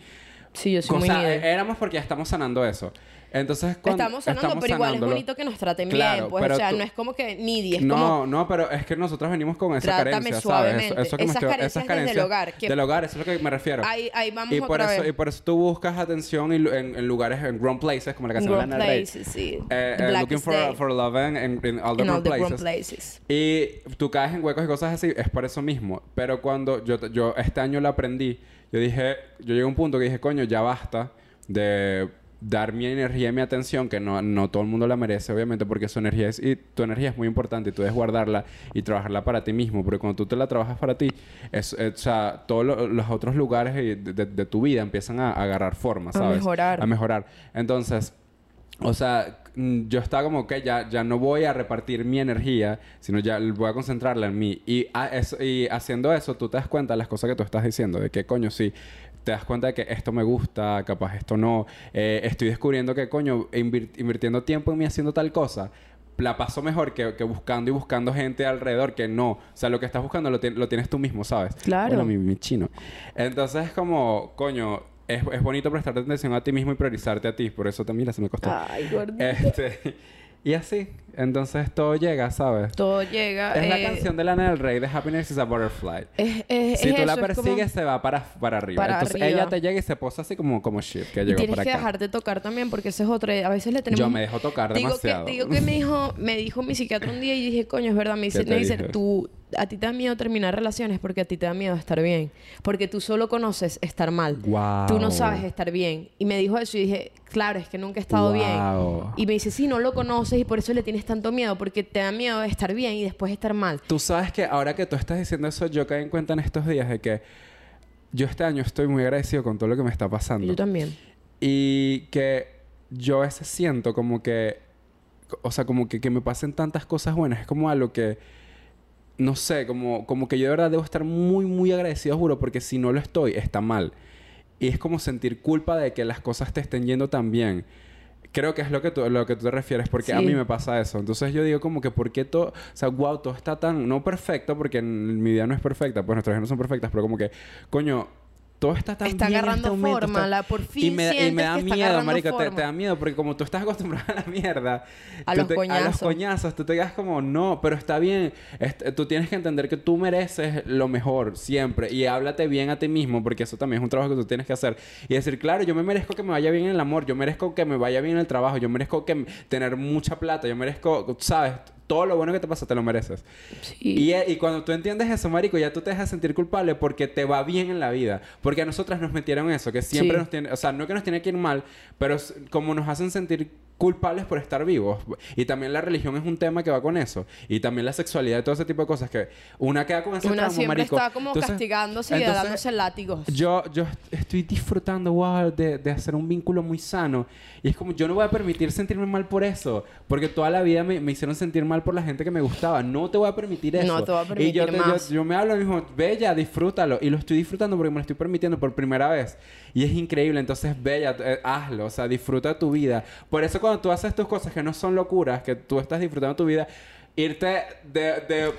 Sí, yo soy O muy eh, éramos porque ya estamos sanando eso. Entonces, cuando Estamos sanando, estamos pero igual es sanándolo- bonito que nos traten Claro, bien. Pues, o sea, tú- no es como que needy, es no, como... no, pero es que nosotros venimos con esa Trátame carencia, ¿sabes? suavemente. Eso, eso que me Esas estoy- carencias desde el hogar, que- Del hogar, eso es lo que me refiero. Ahí- ahí vamos y por otra eso, vez. Y por eso tú buscas atención y lu- en, en lugares, en grown places, como la canción de Lana Del Rey. places, sí. Eh, eh, looking for, for love in, in- in all the In grown all the grown places. places. Y tú caes en huecos y cosas así, es por eso mismo. Pero cuando yo, yo este año lo aprendí, yo dije, yo llegué a un punto que dije, coño, ya basta de dar mi energía y mi atención, que no, no todo el mundo la merece, obviamente, porque su energía es, y tu energía es muy importante y tú debes guardarla y trabajarla para ti mismo, porque cuando tú te la trabajas para ti, es, es- o sea, todos lo- los otros lugares de, de- de tu vida empiezan a, a agarrar forma, A ¿sabes? mejorar. A mejorar. Entonces, o sea, yo estaba como que ya, ya no voy a repartir mi energía, sino ya voy a concentrarla en mí. Y, a- eso- y haciendo eso, tú te das cuenta de las cosas que tú estás diciendo, de que coño, sí, te das cuenta de que esto me gusta, capaz esto no. Eh, estoy descubriendo que, coño, invir- invirtiendo tiempo en mí haciendo tal cosa. La paso mejor que, que buscando y buscando gente alrededor que no. O sea, lo que estás buscando lo, ti- lo tienes tú mismo, ¿sabes? Claro. Hola, mi, mi chino. Entonces es como, coño, es, es bonito prestarte atención a ti mismo y priorizarte a ti. Por eso mira, se me costó. Ay, gordito. Este, Y así. Entonces todo llega, ¿sabes? Todo llega. Es la eh, canción de Lana del Rey de Happiness is a Butterfly. Es, es- si tú la eso, es como- persigues, se va para, para arriba. para Entonces arriba. ella te llega y se posa así como, como shit, que Y llegó tienes para que acá. dejarte tocar también porque ese es otro. A veces le tenemos. Yo me dejo tocar digo demasiado. Que, digo que me dijo, me dijo mi psiquiatra un día y dije, coño, es verdad. Me dice, ¿Qué te dice tú, a ti te da miedo terminar relaciones porque a ti te da miedo estar bien. Porque tú solo conoces estar mal. Guau. Tú no sabes estar bien. Y me dijo eso y dije, claro, es que nunca he estado Guau. bien. Y me dice, sí, no lo conoces y por eso le tienes tanto miedo. Porque te da miedo estar bien y después estar mal. Tú sabes que ahora que tú estás diciendo eso, yo caí en cuenta en estos días de que yo este año estoy muy agradecido con todo lo que me está pasando. Yo también. Y que yo a veces siento como que, o sea, como que, que me pasen tantas cosas buenas. Es como algo que, no sé, como, como que yo de verdad debo estar muy, muy agradecido, juro, porque si no lo estoy, está mal. Y es como sentir culpa de que las cosas te estén yendo tan bien. Creo que es lo que tú, lo que tú te refieres, porque a mí me pasa eso. Entonces yo digo como que, ¿por qué todo? O sea, wow, todo está tan, no perfecto, porque en- mi vida no es perfecta, pues nuestras vidas no son perfectas, pero como que, coño, todo está tan Está bien en agarrando este momento, forma, está- la- por fin y me, da- y me da miedo, marico, te, da miedo, porque como tú estás acostumbrado a la mierda, A los te- a los coñazos. tú te quedas como, no, pero está bien, tú tienes que entender que tú mereces lo mejor siempre y háblate bien a ti mismo, porque eso también es un trabajo que tú tienes que hacer. Y decir, claro, yo me merezco que me vaya bien en el amor, yo merezco que me vaya bien en el trabajo, yo merezco que tener mucha plata, yo merezco, sabes, todo lo bueno que te pasa te lo mereces. Sí. Y, y cuando tú entiendes eso, marico, ya tú te dejas sentir culpable porque te va bien en la vida. Porque a nosotras nos metieron eso, que siempre Sí. nos tiene... O sea, no que nos tiene que ir mal, pero como nos hacen sentir culpables por estar vivos. Y también la religión es un tema que va con eso. Y también la sexualidad y todo ese tipo de cosas que una queda con ese Una siempre marico. está como Entonces- castigándose y entonces, dándose látigos. yo, yo estoy disfrutando, wow, de, de hacer un vínculo muy sano. Y es como, yo no voy a permitir sentirme mal por eso. Porque toda la vida me, me hicieron sentir mal por la gente que me gustaba. No te voy a permitir eso. No te voy a Y yo, permitir te- yo- más. yo me hablo mismo, bella, disfrútalo. Y lo estoy disfrutando porque me lo estoy permitiendo por primera vez. Y es increíble. Entonces, bella, eh, hazlo. O sea, disfruta tu vida. Por eso cuando tú haces tus cosas que no son locuras, que tú estás disfrutando tu vida, irte de... de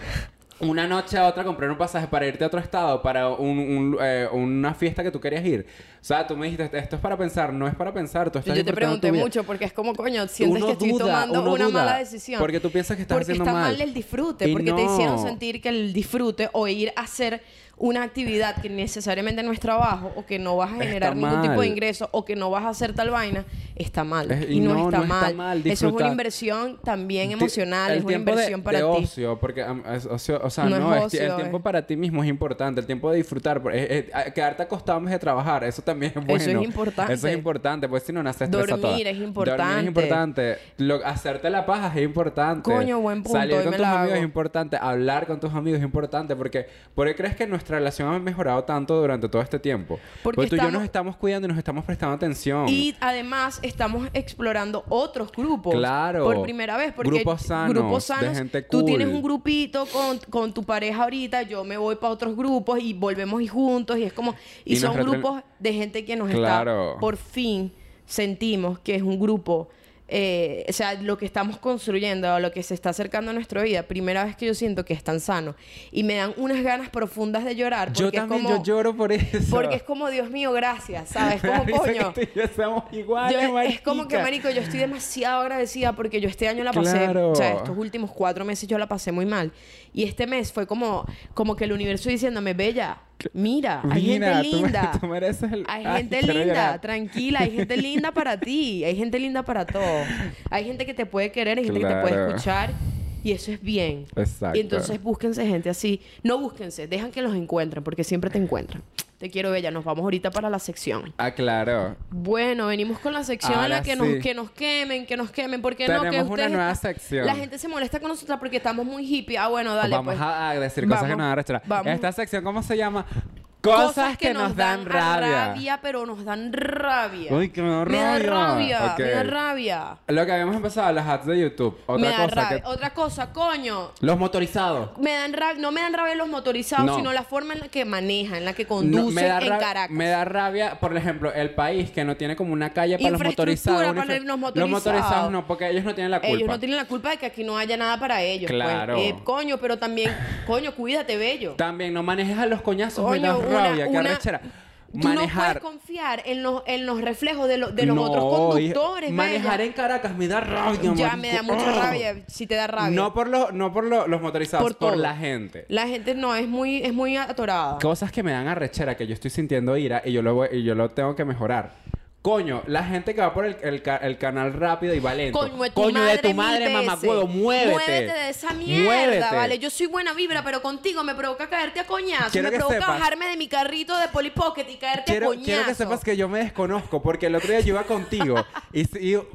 una noche a otra comprar un pasaje para irte a otro estado para un- un, eh, una fiesta que tú querías ir. O sea, tú me dijiste, esto es para pensar, no es para pensar. Tú estás Yo te pregunté mucho porque es como, coño, sientes Uno que estoy duda, tomando una mala decisión. porque tú piensas que estás porque haciendo está mal. mal el disfrute, Y porque te hicieron sentir que el disfrute o ir a hacer una actividad que necesariamente no es trabajo o que no vas a generar ningún tipo mal. de ingreso o que no vas a hacer tal vaina, está mal. Es- y, y no, no, está, no está mal. mal, Eso es una inversión también emocional, es una tiempo de- inversión para de ti. ocio, porque um, es ocio- o sea, No no, es ti- el ocio, tiempo eh. para ti mismo es importante, el tiempo de disfrutar, es- es- quedarte acostado en vez de trabajar, eso también es bueno. Eso es importante. Eso es importante, pues si no naces Dormir es importante. Dormir es importante. Lo- hacerte la paja es importante. Coño, buen punto, Salir con tus amigos hago. es importante, hablar con tus amigos es importante, porque ¿por qué crees que nuestra relación ha mejorado tanto durante todo este tiempo? Porque Porque tú y yo estamos- nos estamos cuidando y nos estamos prestando atención. Y además estamos explorando otros grupos. Claro. Por primera vez. Porque Grupos sanos, grupos de sanos, gente Tú cool. tienes un grupito con, con tu pareja ahorita, yo me voy para otros grupos y volvemos y juntos. Y es como... Y, Y son grupos de gente que nos Claro. está... Por fin sentimos que es un grupo... eh, o sea, lo que estamos construyendo, lo que se está acercando a nuestra vida, primera vez que yo siento que es tan sano. Y me dan unas ganas profundas de llorar. yo es también, como- yo lloro por eso. Porque es como, Dios mío, gracias, ¿sabes? Como, coño. que tú y yo seamos iguales, Yo- es como que, marico, yo estoy demasiado agradecida porque yo este año la pasé, Claro. o sea, estos últimos cuatro meses yo la pasé muy mal. Y este mes fue como, como que el universo diciéndome, Bella, mira, hay Mira, gente linda. tú mereces el- Hay Ay, gente linda, tranquila, hay gente linda para ti, hay gente linda para todo. Hay gente que te puede querer, hay gente que te puede escuchar. Y eso es bien. Exacto. Y entonces búsquense gente así. No búsquense, dejan que los encuentren, porque siempre te encuentran. Te quiero, Bella. Nos vamos ahorita para la sección. Ah, claro. Bueno, venimos con la sección en la que, sí. nos, que nos quemen, que nos quemen. porque no? Que Tenemos una nueva sección. La gente se molesta con nosotras porque estamos muy hippie. Ah, bueno, dale. Vamos pues. a, a decir cosas que nos dan rechera. vamos. Esta sección, ¿cómo se llama? Cosas, que, nos dan rabia. pero nos dan rabia. Uy, que me da Me da rabia. rabia, Ok. me da rabia. Lo que habíamos empezado, las ads de YouTube. Otra me da cosa rabia. que... Otra cosa, coño. Los motorizados. Me dan rabia, no me dan rabia los motorizados, No. sino la forma en la que manejan, en la que No, conducen me, da en ra- Caracas. me da rabia, por ejemplo, el país que no tiene como una calle para los motorizados. Para infra- los Los motorizados. motorizados no, porque ellos no tienen la culpa. Ellos no tienen la culpa de que aquí no haya nada para ellos. pues. Claro. Eh, coño, pero también, coño, cuídate, bello. También no manejes a los coñazos, Coño, da una- rabia, qué arrechera. Tú no manejar. puedes confiar en los, en los reflejos de, lo- de los No, otros conductores. Manejar en Caracas me da rabia, Ya marico. me da mucha Ah. rabia. Si te da rabia. No por, los no por lo- los motorizados, Por por, la gente. La gente no, es muy, es muy atorada. Cosas que me dan arrechera, que yo estoy sintiendo ira y yo lo, voy- y yo lo tengo que mejorar. Coño, la gente que va por el, el ca- el canal rápido y va lento. Coño de tu Coño madre, de tu madre, mamacuevo, muévete. Muévete de esa mierda, Muévete. ¿vale? Yo soy buena vibra, pero contigo me provoca caerte a coñazo. Quiero me provoca sepas- bajarme de mi carrito de Polly Pocket y caerte a coñazo. quiero que sepas que yo me desconozco porque el otro día yo iba contigo y,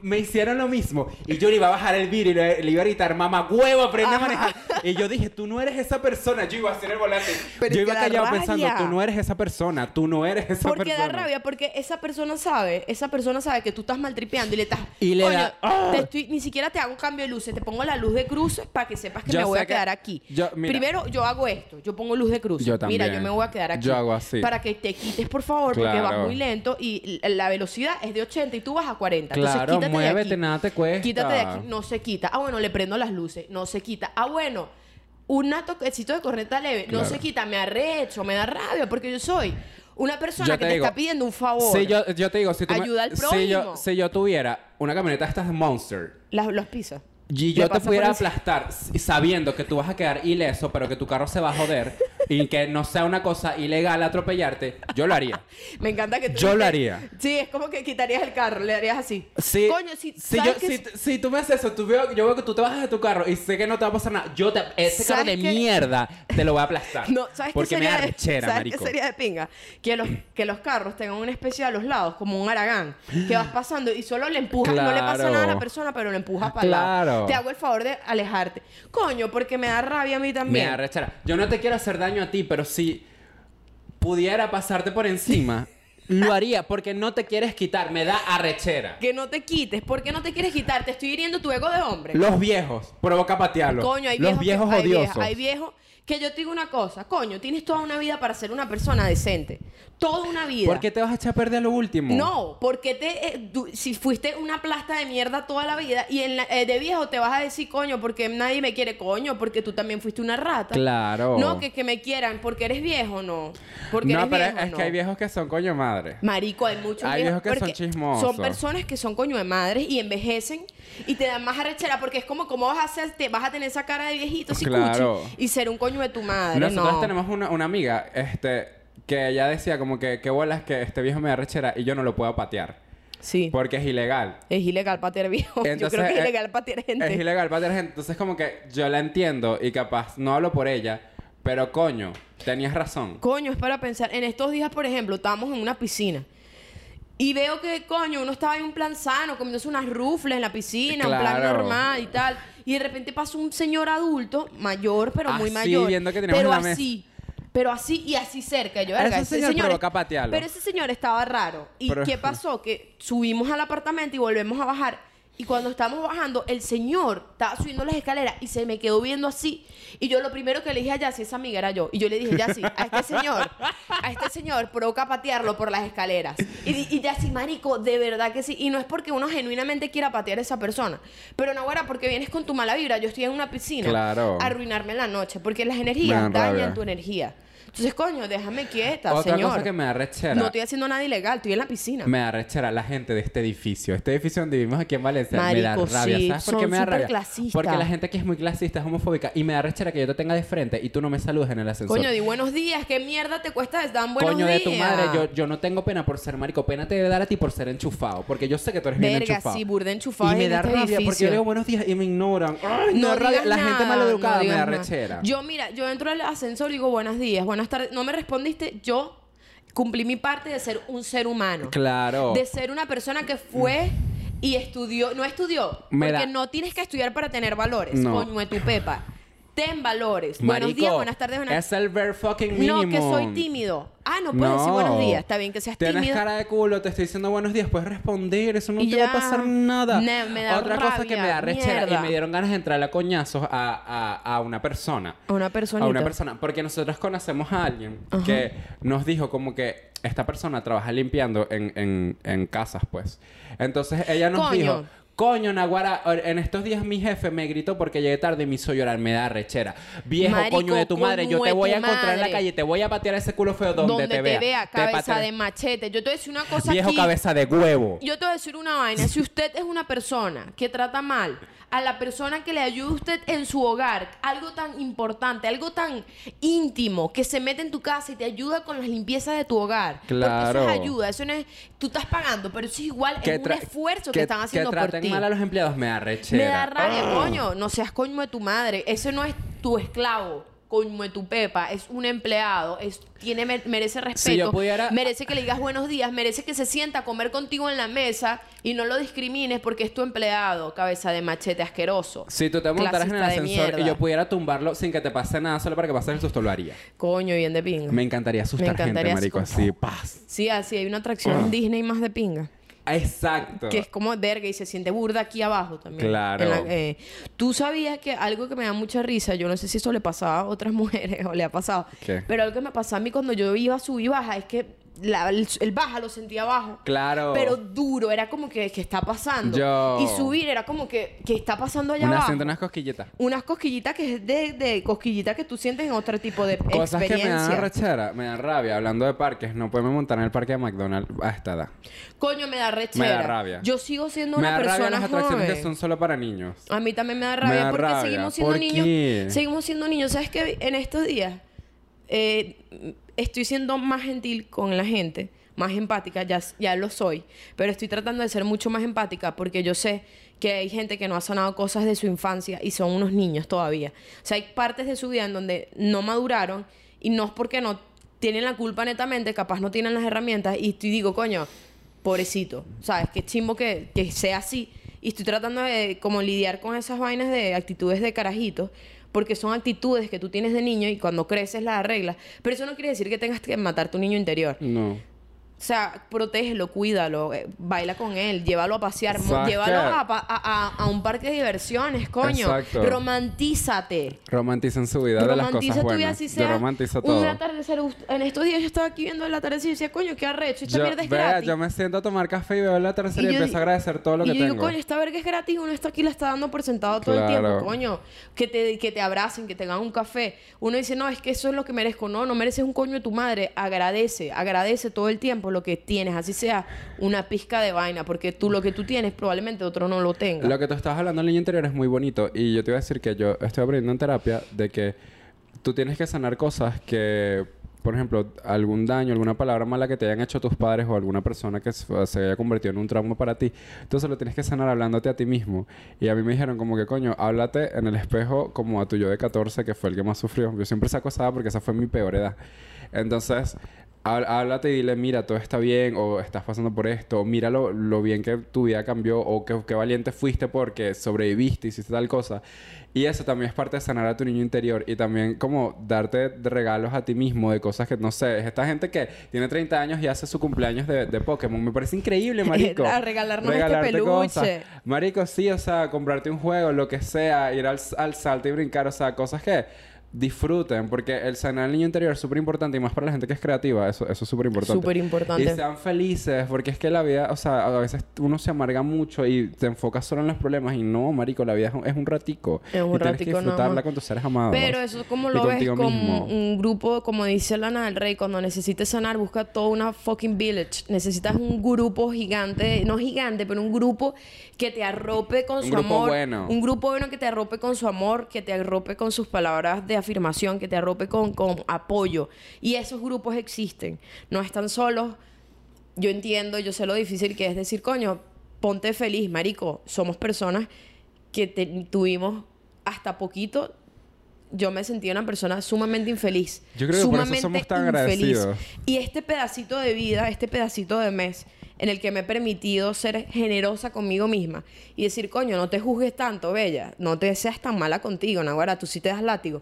me hicieron lo mismo y yo le iba a bajar el vidrio y le, le iba a gritar mamá huevo aprende a manejar y yo dije tú no eres esa persona yo iba a hacer el volante Pero yo iba callado rabia. pensando tú no eres esa persona tú no eres esa Porque persona da rabia, porque esa persona sabe, esa persona sabe que tú estás maltripeando y le estás. Y le da- ¡Ah! te estoy- ni siquiera te hago cambio de luces, te pongo la luz de cruces para que sepas que Yo me voy a que- quedar aquí. yo- mira. Primero, yo hago esto, yo pongo luz de cruces. Yo Mira, también. yo me voy a quedar aquí. Yo hago así. Para que te quites, por favor, porque vas Claro. muy lento y l- la velocidad es de 80 y tú vas a 40. Entonces, Claro, quítate de muévete, aquí. nada te cuesta. Quítate de aquí. No se quita. Ah, bueno, le prendo las luces. No se quita. Ah, bueno. Un toquecito de corneta leve. No Claro. se quita. Me arrecho, me da rabia porque yo soy una persona que te está pidiendo un favor. Sí, yo, yo te digo, si tú me- Ayuda al si yo, prójimo. si yo tuviera una camioneta estas de Monster Las, los pisos. y yo te pudiera aplastar sabiendo que tú vas a quedar ileso, pero que tu carro se va a joder y que no sea una cosa ilegal atropellarte, yo lo haría. Me encanta que tú Yo lo haría. Sí, es como que quitarías el carro, le harías así. Sí, Coño, si, si, ¿sabes yo- qué si, tú me haces eso, tú veo, yo veo que tú te bajas de tu carro y sé que no te va a pasar nada. Yo te, ese carro de mierda te lo voy a aplastar. No, ¿sabes porque qué me sería da de- rechera, ¿sabes marico. qué sería de pinga? Que los, que los carros tengan una especie a los lados, como un aragán, que vas pasando y solo le empujas, no le pasa Claro. nada a la persona, pero lo empujas para el lado. Claro. Te hago el favor de alejarte. Coño, porque me da rabia a mí Me también. da rechera. Yo no te quiero hacer daño a ti, pero si pudiera pasarte por encima, lo haría porque no te quieres quitar. Me da arrechera. Que no te quites. ¿Por qué no te quieres quitar? Te estoy hiriendo tu ego de hombre. Los viejos, provoca patearlos. Coño, hay Los viejos, viejos que, hay odiosos. viejas- hay viejos que yo te digo una cosa, coño, tienes toda una vida para ser una persona decente. Toda una vida. ¿Por qué te vas a echar a perder a lo último? No, porque te, eh, tú- si fuiste una plasta de mierda toda la vida y en la- eh, de viejo te vas a decir, coño, porque nadie me quiere, coño, porque tú también fuiste una rata. Claro. No, que, que me quieran porque eres viejo, no. Porque No, eres pero viejo, es no. que hay viejos que son coño madre. Marico, hay muchos Hay viejos que son chismosos. Son personas que son coño de madres y envejecen y te dan más arrechera porque es como, ¿cómo vas a hacer? Te vas a tener esa cara de viejito así Claro. y ser un coño de tu madre. Nosotros no. tenemos una, una amiga, este, que ella decía como que qué bolas que este viejo me da rechera y yo no lo puedo patear. Sí. Porque es ilegal. Es ilegal patear viejo. yo Entonces, creo que es eh, ilegal patear gente. Es ilegal patear gente. Entonces como que yo la entiendo y capaz no hablo por ella, pero coño, tenías razón. Coño, es para pensar. En estos días, por ejemplo, estábamos en una piscina. Y veo que, coño, uno estaba en un plan sano, comiéndose unas rufles en la piscina, un plan Claro. normal y tal. Y de repente pasa un señor adulto, mayor, pero muy Así, mayor. viendo que pero así. Pero así y así cerca. Yo, verga, Ese señor provoca patearlo. Pero ese señor estaba raro. ¿Y Pero- qué pasó? Que subimos al apartamento y volvemos a bajar. Y cuando estábamos bajando, el señor estaba subiendo las escaleras y se me quedó viendo así. Y yo lo primero que le dije a Yassi, esa amiga era yo. Y yo le dije, Yassi, a este señor, a este señor provoca patearlo por las escaleras. Y, y Yassi, marico, de verdad que sí. Y no es porque uno genuinamente quiera patear a esa persona. Pero no, ahora porque vienes con tu mala vibra. Yo estoy en una piscina. Claro. A arruinarme la noche. Porque las energías dañan rabia. tu energía. Entonces, coño, déjame quieta, Otra señor. cosa que me da rechera. No estoy haciendo nada ilegal, estoy en la piscina. Me da rechera la gente de este edificio. Este edificio donde vivimos aquí en Valencia me da Marico, rabia. sí, ¿Sabes por qué son me da rabia? Porque la gente aquí es muy clasista, es homofóbica y me da rechera que yo te tenga de frente y tú no me saludes en el ascensor. Coño, di buenos días. ¿Qué mierda te cuesta? Dan buenos Coño días. de tu madre, yo, yo no tengo pena por ser marico, pena te debe dar a ti por ser enchufado, porque yo sé que tú eres bien Verga, enchufado. sí, burda enchufado Y me en da este rabia porque yo digo buenos días y me ignoran. Ay, No no, rabia. La gente maleducada no me da nada. rechera. Yo, mira, yo entro al ascensor y digo buenos días, buenas No me respondiste, yo cumplí mi parte de ser un ser humano. Claro. De ser una persona que fue y estudió. No estudió. Me porque da- no tienes que estudiar para tener valores. No. Coño de tu pepa. Ten valores. buenos Marico, días, buenas tardes, buenas Es el ver fucking mínimo. No, que soy tímido. Ah, no puedes decir buenos días. Está bien que seas Tienes tímido. cara de culo, te estoy diciendo buenos días, puedes responder, eso no te va a pasar nada. Me da Otra cosa que rabia, me da rechera mierda. y me dieron ganas de entrar a coñazos a, a, a una persona. A una personita. A una persona. Porque nosotros conocemos a alguien que nos dijo como que esta persona trabaja limpiando en, en, en casas, pues. Entonces ella nos Coño. dijo Coño, Naguara, en estos días mi jefe me gritó porque llegué tarde y me hizo llorar, me da rechera. Viejo, Marico, coño de tu madre, yo te voy a encontrar en la calle, te voy a patear ese culo feo donde, Donde te vea. Te cabeza de machete. Yo te voy a decir una cosa Viejo aquí. cabeza de huevo. Yo te voy a decir una vaina. Si usted es una persona que trata mal a la persona que le ayuda a usted en su hogar, algo tan importante, algo tan íntimo, que se mete en tu casa y te ayuda con las limpiezas de tu hogar. Claro. Porque eso es ayuda, eso no es... Tú estás pagando, pero eso es igual, es un esfuerzo que, están haciendo que por traten ti. mal a los empleados me da rechera. Me da rabia, Ah. coño. No seas coño de tu madre. Ese no es tu esclavo. Coño tu pepa. Es un empleado. Es, tiene, me- merece respeto. Si yo pudiera- Merece que le digas buenos días. Merece que se sienta a comer contigo en la mesa y no lo discrimines porque es tu empleado. Cabeza de machete asqueroso. Si tú te montaras en el ascensor y yo pudiera tumbarlo sin que te pase nada, solo para que pases el susto, lo haría. Coño, bien de pinga. Me encantaría asustar encantaría gente, marico, así, paz. Sí, así hay una atracción Ah. en Disney más de pinga. Exacto. Que es como verga y se siente burda aquí abajo también. Claro. La- eh, Tú sabías que algo que me da mucha risa, yo no sé si eso le pasaba a otras mujeres o le ha pasado, ¿Qué? pero algo que me pasaba a mí cuando yo iba a subir y baja es que la- el, el baja lo sentía abajo. Claro. Pero duro, era como que, que está pasando. Yo- Y subir era como que, que está pasando allá Una abajo. siento unas cosquillitas. Unas cosquillitas que es de, de cosquillitas que tú sientes en otro tipo de Cosas que me dan rechera, me dan rabia. Hablando de parques, no podemos montar en el parque de McDonald's a esta edad. Coño, me da rechera. Me da rabia. Yo sigo siendo me una da rabia persona las atracciones joven. que son solo para niños. A mí también me da Me rabia da porque rabia. seguimos siendo ¿Por niños. qué? Seguimos siendo niños. ¿Sabes qué? En estos días eh, estoy siendo más gentil con la gente, más empática, ya, ya lo soy. Pero estoy tratando de ser mucho más empática porque yo sé que hay gente que no ha sanado cosas de su infancia y son unos niños todavía. O sea, hay partes de su vida en donde no maduraron y no es porque no tienen la culpa netamente, capaz no tienen las herramientas y estoy digo, coño, pobrecito, ¿sabes? Qué chimbo que, que sea así. Y estoy tratando de como lidiar con esas vainas de actitudes de carajitos, porque son actitudes que tú tienes de niño y cuando creces las arreglas. Pero eso no quiere decir que tengas que matar tu niño interior. No. O sea, protégelo, cuídalo, eh, baila con él, llévalo a pasear, mo- ¿Sabes llévalo a, a- a- un parque de diversiones, coño. Exacto. Romantízate. Romanticen su vida de las Romantiza cosas tu vida buenas. Yo sea romantizo un todo. atardecer. En estos días yo estaba aquí viendo el atardecer y decía, coño, qué arrecho, esta Yo, mierda es vea, gratis. yo me siento a tomar café y veo la tercera y, yo empiezo a agradecer todo lo y que yo tengo. digo, coño, esta verga es gratis, uno está aquí y la está dando por sentado todo el tiempo, coño. Que te, que te abracen, que te hagan un café. Uno dice, no, es que eso es lo que merezco. No, no mereces un coño de tu madre. Agradece, agradece todo el tiempo lo que tienes, así sea una pizca de vaina, porque tú lo que tú tienes probablemente otro no lo tenga. Lo que tú estabas hablando del niño interior es muy bonito. Y yo te iba a decir que yo estoy aprendiendo en terapia de que tú tienes que sanar cosas que, por ejemplo, algún daño, alguna palabra mala que te hayan hecho tus padres o alguna persona que se haya convertido en un trauma para ti. Entonces lo tienes que sanar hablándote a ti mismo. Y a mí me dijeron como que, coño, háblate en el espejo como a tu yo de 14, que fue el que más sufrió. Yo siempre saco esa edad porque esa fue mi peor edad. Entonces... há- Háblate y dile, mira, todo está bien, o estás pasando por esto, o mira lo, lo bien que tu vida cambió, o que, qué valiente fuiste porque sobreviviste, hiciste tal cosa. Y eso también es parte de sanar a tu niño interior y también como darte regalos a ti mismo de cosas que, no sé, es esta gente que tiene 30 años y hace su cumpleaños de, de Pokémon. Me parece increíble, marico. A regalarnos este Regalarte peluche. cosas. Marico, sí, o sea, comprarte un juego, lo que sea, ir al, al salto y brincar, o sea, cosas que disfruten, porque el sanar al niño interior es súper importante y más para la gente que es creativa, eso, eso es súper importante. Súper importante. Y sean felices, porque es que la vida, o sea, a veces uno se amarga mucho y te enfocas solo en los problemas y no, marico, la vida es un, es un ratico. Es un y tienes que ratico disfrutarla con tus seres amados. Pero eso como y lo ves como mismo. un grupo, como dice Lana del Rey, cuando necesites sanar, busca toda una fucking village. Necesitas un grupo gigante, no gigante, pero un grupo que te arrope con Un su grupo amor. bueno. Un grupo bueno que te arrope con su amor, que te arrope con sus palabras de afirmación, que te arrope con, con apoyo. Y esos grupos existen. No están solos. Yo entiendo, yo sé lo difícil que es decir, coño, ponte feliz, marico. Somos personas que te- tuvimos hasta poquito. Yo me sentía una persona sumamente infeliz. Yo creo que por eso sumamente somos tan infeliz. agradecidos. Y este pedacito de vida, este pedacito de mes, en el que me he permitido ser generosa conmigo misma y decir, coño, no te juzgues tanto, bella, no te seas tan mala contigo, Naguara, tú sí te das látigo.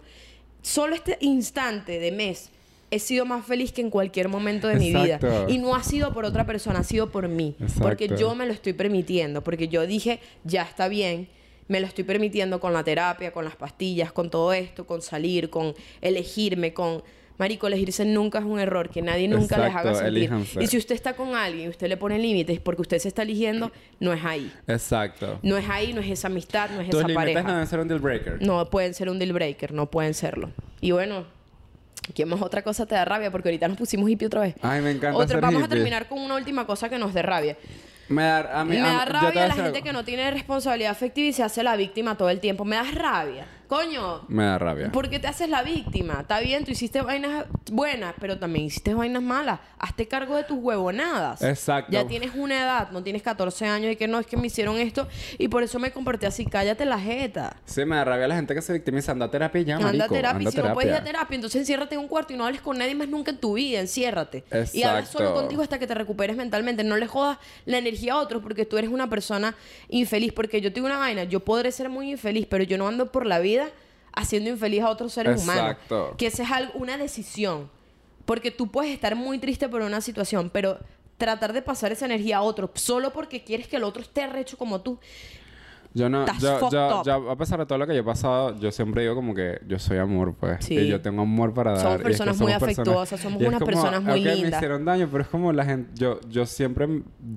Solo este instante de mes he sido más feliz que en cualquier momento de mi vida. Y no ha sido por otra persona, ha sido por mí. Exacto. Porque yo me lo estoy permitiendo, porque yo dije, ya está bien, me lo estoy permitiendo con la terapia, con las pastillas, con todo esto, con salir, con elegirme, con Marico, elegirse nunca es un error, que nadie nunca les haga sentir. elíjanse. Y si usted está con alguien y usted le pone límites porque usted se está eligiendo, no es ahí. Exacto. No es ahí, no es esa amistad, no es Tus esa pareja. no deben ser un deal breaker. No pueden ser un deal breaker, no pueden serlo. Y bueno, ¿qué más otra cosa te da rabia? Porque ahorita nos pusimos hippie otra vez. Ay, me encanta Otra, ser vamos a terminar con una última cosa que nos dé rabia. Me da, a mí, Me a- da voy rabia a la gente algo. que no tiene responsabilidad afectiva y se hace la víctima todo el tiempo. Me da rabia. Coño, Me da rabia. ¿Por qué te haces la víctima? Está bien, tú hiciste vainas buenas, pero también hiciste vainas malas. Hazte cargo de tus huevonadas. Exacto. Ya tienes una edad, no tienes 14 años y que no es que me hicieron esto y por eso me comporté así. Cállate la jeta. Sí, me da rabia la gente que se victimiza. Anda a terapia y ya, Anda a terapia. Anda y si no puedes ir a terapia. terapia, entonces enciérrate en un cuarto y no hables con nadie más nunca en tu vida. Enciérrate. Y habla Exacto. solo contigo hasta que te recuperes mentalmente. No le jodas la energía a otros porque tú eres una persona infeliz. Porque yo tengo una vaina. Yo podré ser muy infeliz, pero yo no ando por la vida haciendo infeliz a otros seres Exacto. humanos. Que esa es algo- una decisión. Porque tú puedes estar muy triste por una situación, pero tratar de pasar esa energía a otro solo porque quieres que el otro esté recho como tú. Yo no, Estás yo, a pesar de todo lo que yo he pasado, yo siempre digo como que yo soy amor, pues. Sí. Y yo tengo amor para dar. Somos y es que personas muy afectuosas, somos unas como, personas muy ok, me lindas. hicieron daño, pero es como la gente... Yo, yo siempre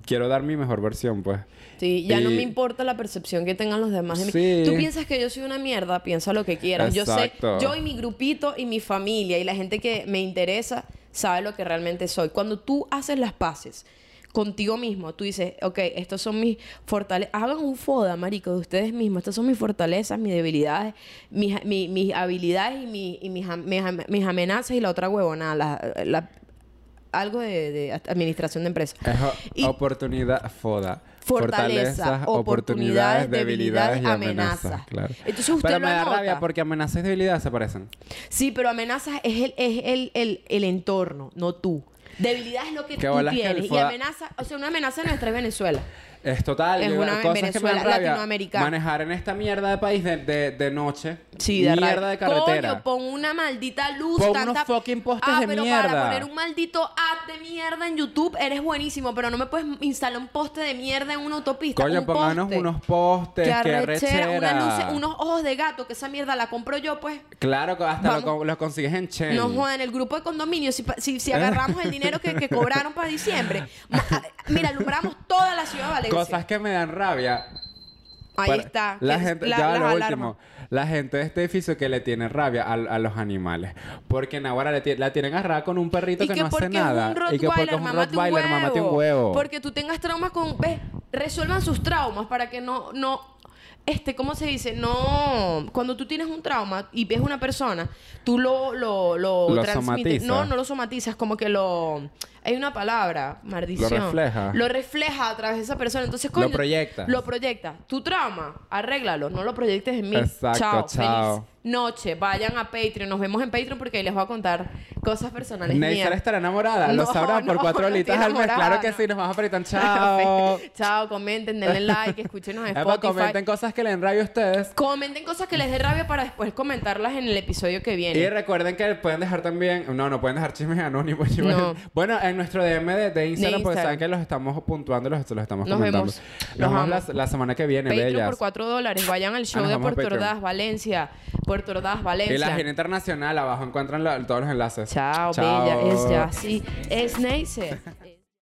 quiero dar mi mejor versión, pues. Sí, ya no Y- me importa la percepción que tengan los demás de mí. Sí. Tú piensas que yo soy una mierda, piensa lo que quieras. Yo sé, Exacto. yo y mi grupito y mi familia y la gente que me interesa sabe lo que realmente soy. Cuando tú haces las paces contigo mismo, tú dices, ok, estos son mis fortalezas. Hagan un foda, marico, de ustedes mismos. Estas son mis fortalezas, mis debilidades, mis, mi- mis habilidades y, mi- y mis, mis am- mis amenazas y la otra huevona, la, la- algo de, de administración de empresas. Y- oportunidad, foda. Fortaleza, Fortalezas, oportunidades, debilidades, y amenazas. Claro. Entonces usted Pero lo me da anota. rabia porque amenazas y debilidades se parecen. Sí, pero amenaza es el, es el, el, el entorno, no tú. Debilidad es lo que tú que tienes. Y amenaza, o sea, una amenaza nuestra es Venezuela. Es total. Es una cosas que me dan rabia. Manejar en esta mierda de país de, de, de noche. Sí, de Mierda de carretera. Coño, pon una maldita luz. Pon tanta... unos fucking postes ah, de pero mierda. para poner un maldito app de mierda en YouTube eres buenísimo, pero no me puedes instalar un poste de mierda en una autopista. Coño, un pónganos poste. unos postes. Arrechera, una luz, unos ojos de gato, que esa mierda la compro yo, pues. Claro, que hasta lo, consigues en Chen. No jodan, el grupo de condominios, si, si, si agarramos el dinero que, que cobraron para diciembre, mira, alumbramos toda la ciudad de Valencia. Cosas que me dan rabia. Ahí está. La gente, la- ya lo último. La gente de este edificio que le tiene rabia a, a los animales. Porque en le ti- la tienen agarrada con un perrito que, que no hace nada. y que porque es un Rottweiler, huevo. mamate un huevo. Porque tú tengas traumas con... ¿Ves? Resuelvan sus traumas para que no... no este, ¿cómo se dice? No... Cuando tú tienes un trauma y ves una persona, tú lo... Lo, lo, Lo transmites. No, no lo somatizas. Como que lo... Hay una palabra, maldición. Lo refleja. Lo refleja a través de esa persona. Entonces, coño... proyectas. Lo proyecta. Tu trauma, arréglalo. No lo proyectes en mí. Exacto, chao. chao. Feliz noche. Vayan a Patreon. Nos vemos en Patreon porque ahí les voy a contar cosas personales Neisser mías. estará enamorada. lo No, sabrán por no, cuatro no holitas estoy al mes. Claro que sí, nos vamos a Patreon. Chao. Chao, comenten, denle like, escúchenos en Spotify. comenten cosas que le den rabia a ustedes. Comenten cosas que les dé rabia para después comentarlas en el episodio que viene. Y recuerden que pueden dejar también... No, no pueden dejar chismes anónimos. No. Bueno, en nuestro DM de, de Instagram, porque saben que los estamos puntuando los, los estamos Nos comentando. vemos. Nos vemos la, la semana que viene, Patreon bellas. por 4 dólares. Vayan al show nos de Puerto. Ordaz, Valencia. Puerto Ordaz, Y Valencia. la gira internacional, abajo encuentran la- todos los enlaces. Chao, Chao. bella. Es ya, sí. Es Neisser.